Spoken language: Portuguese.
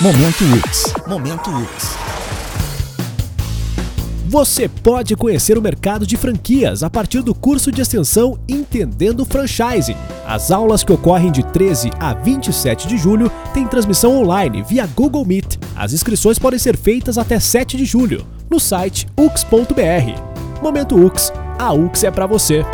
Momento UX. Momento UX. Você pode conhecer o mercado de franquias a partir do curso de extensão Entendendo Franchising. As aulas que ocorrem de 13 a 27 de julho têm transmissão online via Google Meet. As inscrições podem ser feitas até 7 de julho no site ux.br. Momento UX, a UX é para você.